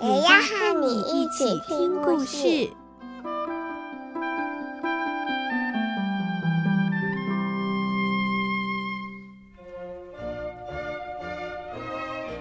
也要和你一起听故事。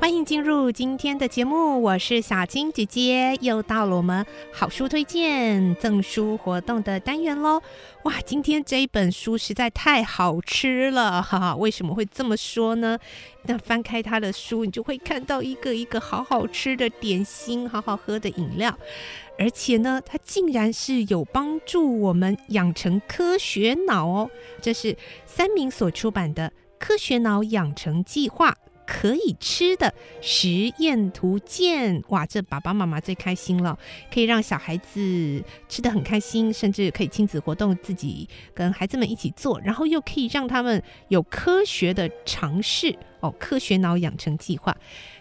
欢迎进入今天的节目，我是小青姐姐，又到了我们好书推荐赠书活动的单元喽！哇，今天这一本书实在太好吃了，哈哈！为什么会这么说呢？那翻开它的书，你就会看到一个一个好好吃的点心，好好喝的饮料，而且呢，它竟然是有帮助我们养成科学脑哦！这是三民所出版的《科学脑养成计划》。可以吃的实验图鉴，哇，这爸爸妈妈最开心了，可以让小孩子吃得很开心，甚至可以亲子活动，自己跟孩子们一起做，然后又可以让他们有科学的尝试哦。科学脑养成计划，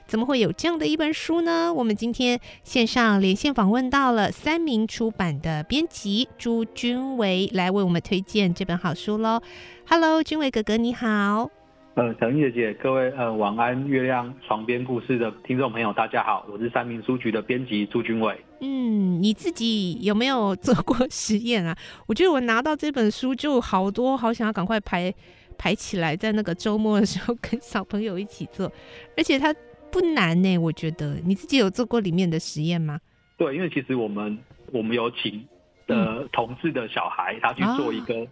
怎么会有这样的一本书呢？我们今天线上连线访问到了三民出版的编辑朱君维，来为我们推荐这本好书喽。Hello，君维哥哥你好。呃，小英姐姐，各位呃，晚安，月亮床边故事的听众朋友，大家好，我是三明书局的编辑朱君伟。嗯，你自己有没有 做过实验啊？我觉得我拿到这本书就好多，好想要赶快排排起来，在那个周末的时候跟小朋友一起做，而且它不难呢。我觉得你自己有做过里面的实验吗？对，因为其实我们我们有请的同事的小孩，嗯、他去做一个。啊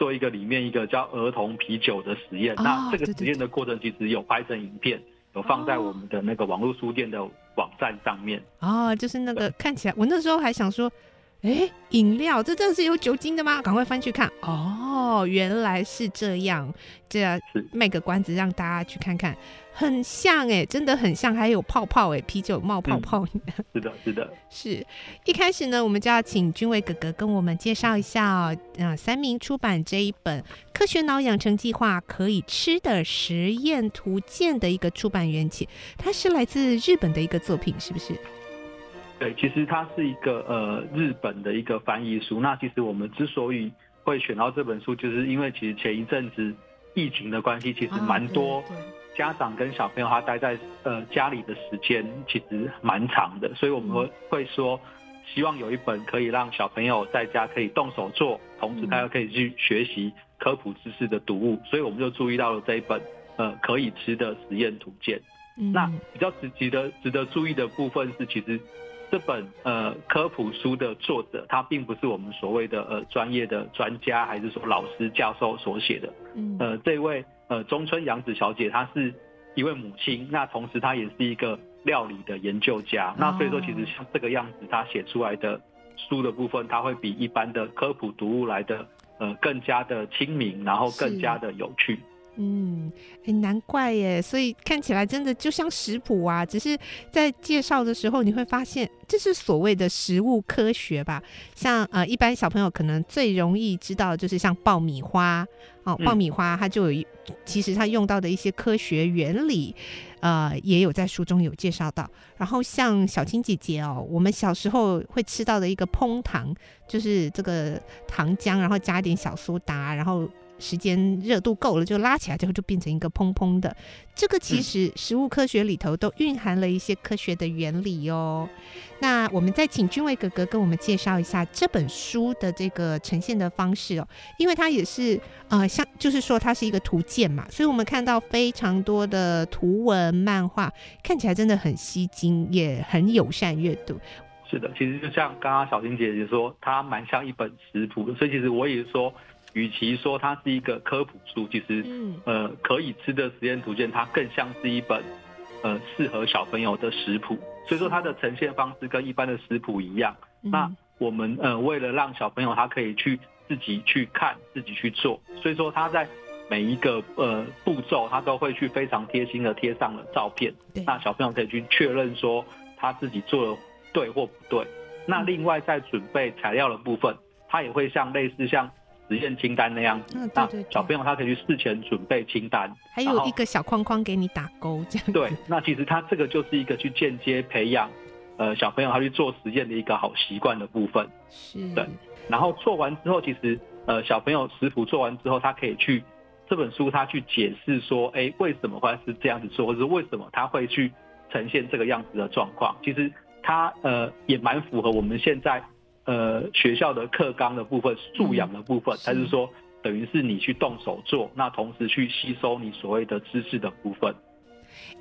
做一个里面一个叫儿童啤酒的实验，哦、那这个实验的过程其实有拍成影片，有放在我们的那个网络书店的网站上面。哦，就是那个看起来，我那时候还想说，哎，饮料这真的是有酒精的吗？赶快翻去看，哦，原来是这样，这样卖个关子让大家去看看。很像哎、欸，真的很像，还有泡泡哎、欸，啤酒冒泡泡。嗯、是的，是的，是一开始呢，我们就要请君伟哥哥跟我们介绍一下哦。啊，三明出版这一本《科学脑养成计划：可以吃的实验图鉴》的一个出版缘起，它是来自日本的一个作品，是不是？对，其实它是一个呃日本的一个翻译书。那其实我们之所以会选到这本书，就是因为其实前一阵子疫情的关系，其实蛮多、啊。家长跟小朋友他待在呃家里的时间其实蛮长的，所以我们会会说，希望有一本可以让小朋友在家可以动手做，同时他又可以去学习科普知识的读物，所以我们就注意到了这一本呃可以吃的实验图鉴。那比较值值得值得注意的部分是，其实这本呃科普书的作者他并不是我们所谓的呃专业的专家，还是说老师教授所写的。嗯呃，这位。呃，中村洋子小姐，她是一位母亲，那同时她也是一个料理的研究家，那所以说其实像这个样子，她写出来的书的部分，它会比一般的科普读物来的呃更加的亲民，然后更加的有趣。嗯，很难怪耶，所以看起来真的就像食谱啊，只是在介绍的时候你会发现，这是所谓的食物科学吧？像呃，一般小朋友可能最容易知道，就是像爆米花哦，爆米花它就有一，其实它用到的一些科学原理，呃，也有在书中有介绍到。然后像小青姐姐哦，我们小时候会吃到的一个烹糖，就是这个糖浆，然后加一点小苏打，然后。时间热度够了，就拉起来之后就变成一个蓬蓬的。这个其实食物科学里头都蕴含了一些科学的原理哦。那我们再请君维哥哥跟我们介绍一下这本书的这个呈现的方式哦，因为它也是呃，像就是说它是一个图鉴嘛，所以我们看到非常多的图文漫画，看起来真的很吸睛，也很友善阅读。是的，其实就像刚刚小青姐姐说，它蛮像一本食谱的，所以其实我也说。与其说它是一个科普书，其实，呃，可以吃的实验图鉴，它更像是一本，呃，适合小朋友的食谱。所以说它的呈现方式跟一般的食谱一样。那我们呃，为了让小朋友他可以去自己去看，自己去做，所以说他在每一个呃步骤，他都会去非常贴心的贴上了照片。那小朋友可以去确认说他自己做的对或不对。那另外在准备材料的部分，他也会像类似像实验清单那样子，嗯，对对对，那小朋友他可以去事前准备清单，还有一个小框框给你打勾，这样。对，那其实他这个就是一个去间接培养，呃，小朋友他去做实验的一个好习惯的部分。是。对。然后做完之后，其实呃，小朋友食谱做完之后，他可以去这本书他去解释说，哎，为什么会是这样子做，或者是为什么他会去呈现这个样子的状况。其实他呃也蛮符合我们现在。呃，学校的课纲的部分、素养的部分，还、嗯、是说等于是你去动手做，那同时去吸收你所谓的知识的部分。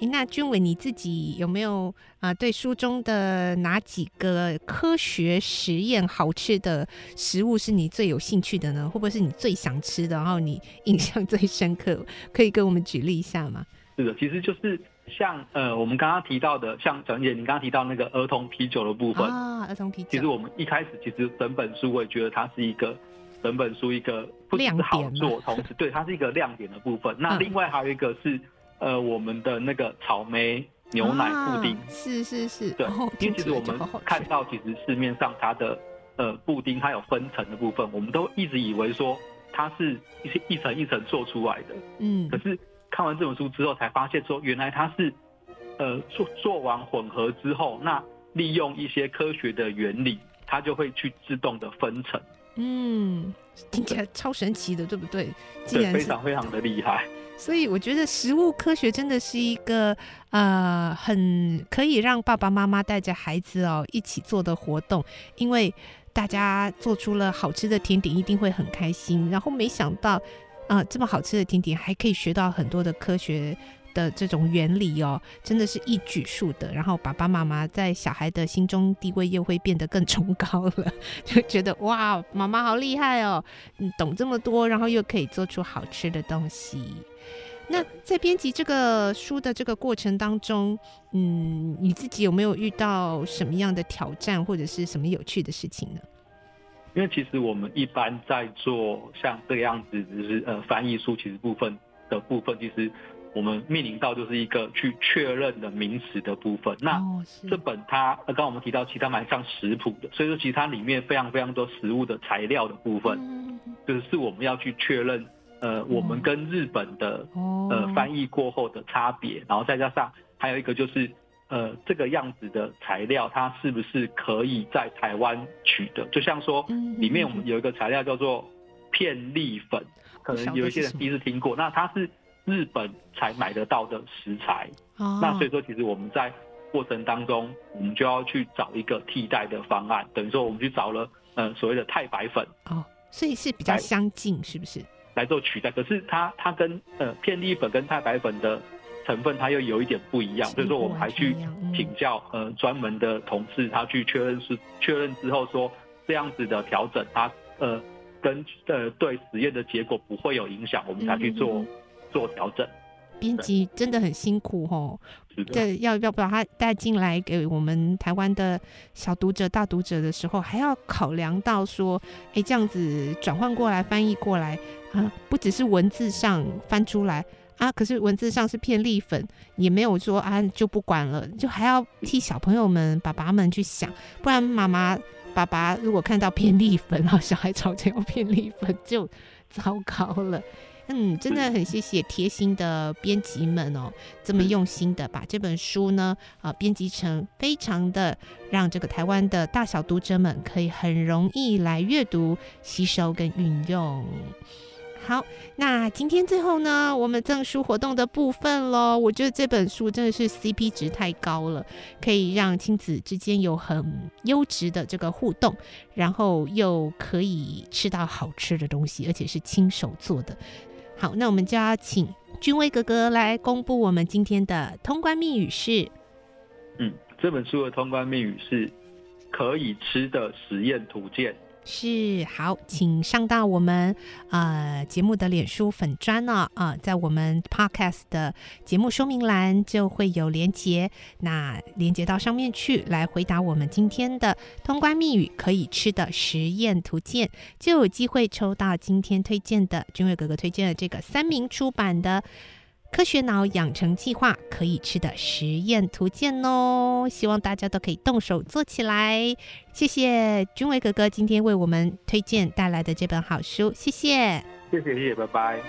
哎，那君伟你自己有没有啊、呃？对书中的哪几个科学实验好吃的食物是你最有兴趣的呢？会不会是你最想吃的，然后你印象最深刻？可以跟我们举例一下吗？是的，其实就是。像呃，我们刚刚提到的，像小姐，你刚刚提到那个儿童啤酒的部分啊，儿童啤酒。其实我们一开始其实整本书我也觉得它是一个整本书一个不只是好做，同时对它是一个亮点的部分。那另外还有一个是呃，我们的那个草莓牛奶布丁，啊、是是是，对，因为其实我们看到其实市面上它的呃布丁它有分层的部分，我们都一直以为说它是一些一层一层做出来的，嗯，可是。看完这本书之后，才发现说，原来它是，呃，做做完混合之后，那利用一些科学的原理，它就会去自动的分层。嗯，听起来超神奇的，对不对？对，非常非常的厉害。所以我觉得食物科学真的是一个呃，很可以让爸爸妈妈带着孩子哦一起做的活动，因为大家做出了好吃的甜点，一定会很开心。然后没想到。啊、这么好吃的甜点还可以学到很多的科学的这种原理哦，真的是一举数得。然后爸爸妈妈在小孩的心中地位又会变得更崇高了，就觉得哇，妈妈好厉害哦，你懂这么多，然后又可以做出好吃的东西。那在编辑这个书的这个过程当中，嗯，你自己有没有遇到什么样的挑战，或者是什么有趣的事情呢？因为其实我们一般在做像这个样子，就是呃翻译书其实部分的部分，其实我们面临到就是一个去确认的名词的部分。那这本它刚刚我们提到，其实它蛮像食谱的，所以说其实它里面非常非常多食物的材料的部分，就是是我们要去确认呃我们跟日本的呃翻译过后的差别，然后再加上还有一个就是。呃，这个样子的材料，它是不是可以在台湾取得？就像说，里面我们有一个材料叫做片粒粉，可能有一些人第一次听过。那它是日本才买得到的食材，那所以说，其实我们在过程当中，我们就要去找一个替代的方案。等于说，我们去找了呃所谓的太白粉哦，所以是比较相近，是不是？来做取代，可是它它跟呃片粒粉跟太白粉的。成分它又有一点不一样，所以说我们还去请教呃专门的同事，他去确认是确认之后说这样子的调整，它呃跟呃对实验的结果不会有影响，我们才去做、嗯、做调整。编辑真的很辛苦哦，对，要要把它带进来给我们台湾的小读者、大读者的时候，还要考量到说，哎，这样子转换过来翻译过来啊，不只是文字上翻出来。啊！可是文字上是片栗粉，也没有说啊就不管了，就还要替小朋友们、爸爸们去想，不然妈妈、爸爸如果看到片栗粉，然后小孩吵着要片栗粉，就糟糕了。嗯，真的很谢谢贴心的编辑们哦，这么用心的把这本书呢啊编辑成非常的让这个台湾的大小读者们可以很容易来阅读、吸收跟运用。好，那今天最后呢，我们赠书活动的部分喽。我觉得这本书真的是 CP 值太高了，可以让亲子之间有很优质的这个互动，然后又可以吃到好吃的东西，而且是亲手做的。好，那我们就要请君威哥哥来公布我们今天的通关密语是。嗯，这本书的通关密语是可以吃的实验图鉴。是好，请上到我们呃节目的脸书粉砖呢啊、在我们 Podcast 的节目说明栏就会有连结，那连结到上面去来回答我们今天的通关密语，可以吃的实验图鉴，就有机会抽到今天推荐的君伟哥哥推荐的这个三民出版的科学脑养成计划可以吃的实验图鉴哦，希望大家都可以动手做起来。谢谢君伟哥哥今天为我们推荐带来的这本好书，谢谢，谢谢，谢谢，拜拜。